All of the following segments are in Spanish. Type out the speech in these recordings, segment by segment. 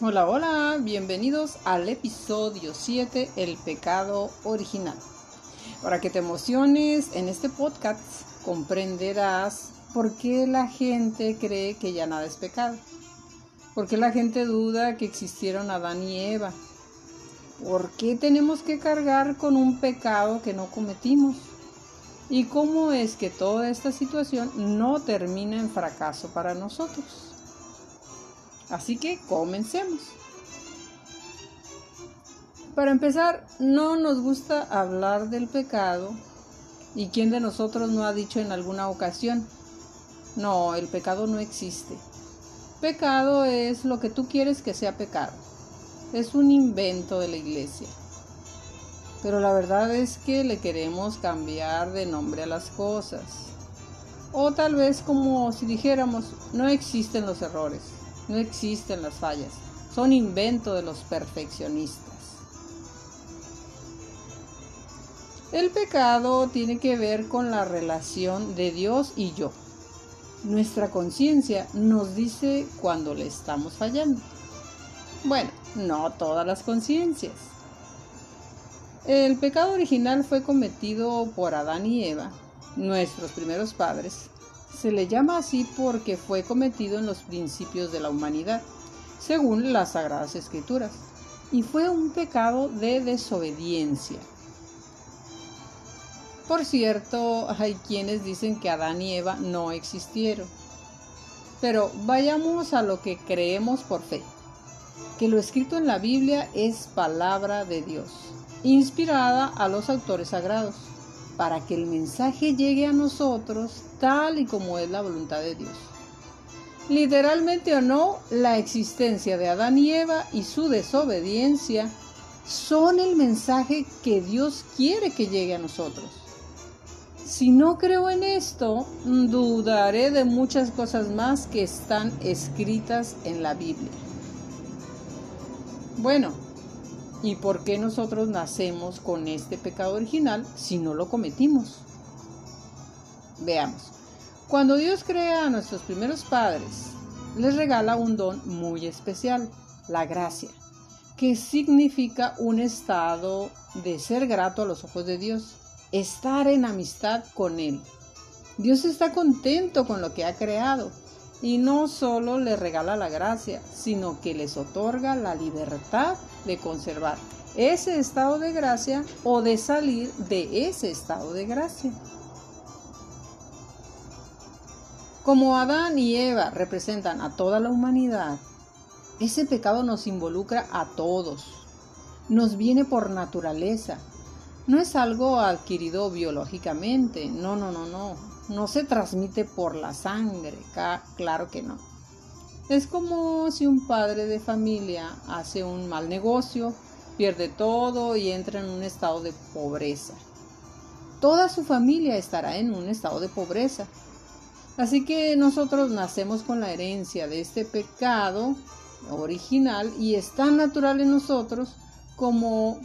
Hola, hola, bienvenidos al episodio 7, El pecado original. Para que te emociones en este podcast, comprenderás por qué la gente cree que ya nada es pecado. ¿Por qué la gente duda que existieron Adán y Eva? ¿Por qué tenemos que cargar con un pecado que no cometimos? ¿Y cómo es que toda esta situación no termina en fracaso para nosotros? Así que comencemos. Para empezar, no nos gusta hablar del pecado. ¿Y quién de nosotros no ha dicho en alguna ocasión? No, el pecado no existe. Pecado es lo que tú quieres que sea pecado. Es un invento de la iglesia. Pero la verdad es que le queremos cambiar de nombre a las cosas. O tal vez como si dijéramos, no existen los errores. No existen las fallas, son invento de los perfeccionistas. El pecado tiene que ver con la relación de Dios y yo. Nuestra conciencia nos dice cuando le estamos fallando. Bueno, no todas las conciencias. El pecado original fue cometido por Adán y Eva, nuestros primeros padres, se le llama así porque fue cometido en los principios de la humanidad, según las Sagradas Escrituras, y fue un pecado de desobediencia. Por cierto, hay quienes dicen que Adán y Eva no existieron. Pero vayamos a lo que creemos por fe, que lo escrito en la Biblia es palabra de Dios, inspirada a los autores sagrados para que el mensaje llegue a nosotros tal y como es la voluntad de Dios. Literalmente o no, la existencia de Adán y Eva y su desobediencia son el mensaje que Dios quiere que llegue a nosotros. Si no creo en esto, dudaré de muchas cosas más que están escritas en la Biblia. Bueno, ¿Y por qué nosotros nacemos con este pecado original si no lo cometimos? Veamos. Cuando Dios crea a nuestros primeros padres, les regala un don muy especial, la gracia, que significa un estado de ser grato a los ojos de Dios, estar en amistad con Él. Dios está contento con lo que ha creado y no solo les regala la gracia, sino que les otorga la libertad de conservar ese estado de gracia o de salir de ese estado de gracia. Como Adán y Eva representan a toda la humanidad, ese pecado nos involucra a todos, nos viene por naturaleza, no es algo adquirido biológicamente, no, no, no, no, no se transmite por la sangre, claro que no. Es como si un padre de familia hace un mal negocio, pierde todo y entra en un estado de pobreza. Toda su familia estará en un estado de pobreza. Así que nosotros nacemos con la herencia de este pecado original y es tan natural en nosotros como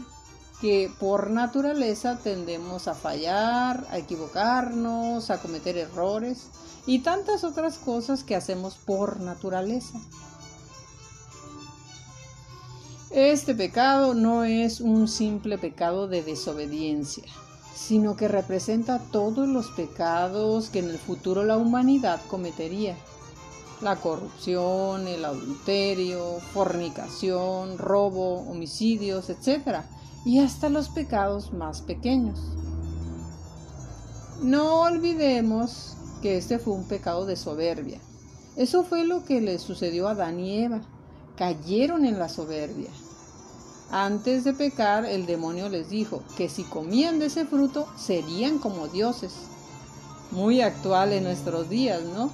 que por naturaleza tendemos a fallar, a equivocarnos, a cometer errores y tantas otras cosas que hacemos por naturaleza. Este pecado no es un simple pecado de desobediencia, sino que representa todos los pecados que en el futuro la humanidad cometería. La corrupción, el adulterio, fornicación, robo, homicidios, etc y hasta los pecados más pequeños. No olvidemos que este fue un pecado de soberbia. Eso fue lo que le sucedió a Adán y Eva. Cayeron en la soberbia. Antes de pecar, el demonio les dijo que si comían de ese fruto serían como dioses. Muy actual en nuestros días, ¿no?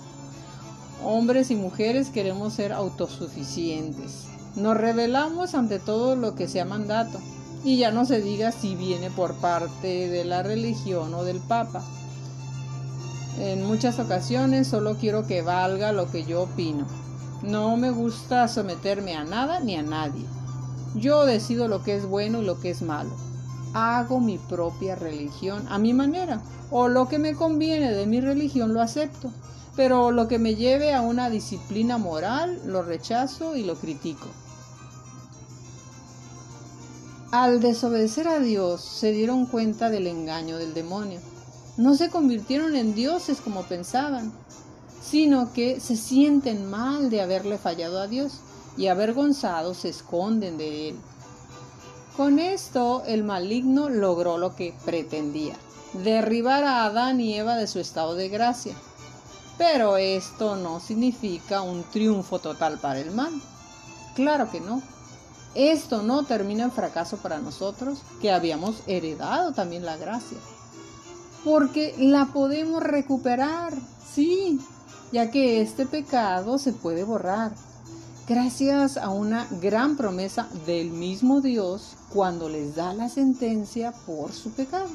Hombres y mujeres queremos ser autosuficientes. Nos rebelamos ante todo lo que sea mandato y ya no se diga si viene por parte de la religión o del Papa. En muchas ocasiones solo quiero que valga lo que yo opino. No me gusta someterme a nada ni a nadie. Yo decido lo que es bueno y lo que es malo. Hago mi propia religión a mi manera, o lo que me conviene de mi religión lo acepto, pero lo que me lleve a una disciplina moral lo rechazo y lo critico. Al desobedecer a Dios se dieron cuenta del engaño del demonio. No se convirtieron en dioses como pensaban, sino que se sienten mal de haberle fallado a Dios y avergonzados se esconden de él. Con esto el maligno logró lo que pretendía, derribar a Adán y Eva de su estado de gracia. Pero esto no significa un triunfo total para el mal. Claro que no. Esto no termina en fracaso para nosotros, que habíamos heredado también la gracia. Porque la podemos recuperar, sí, ya que este pecado se puede borrar, gracias a una gran promesa del mismo Dios cuando les da la sentencia por su pecado.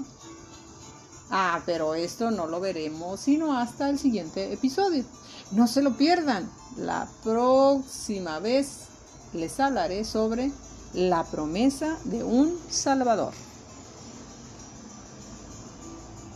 Ah, pero esto no lo veremos sino hasta el siguiente episodio. No se lo pierdan. La próxima vez les hablaré sobre la promesa de un Salvador.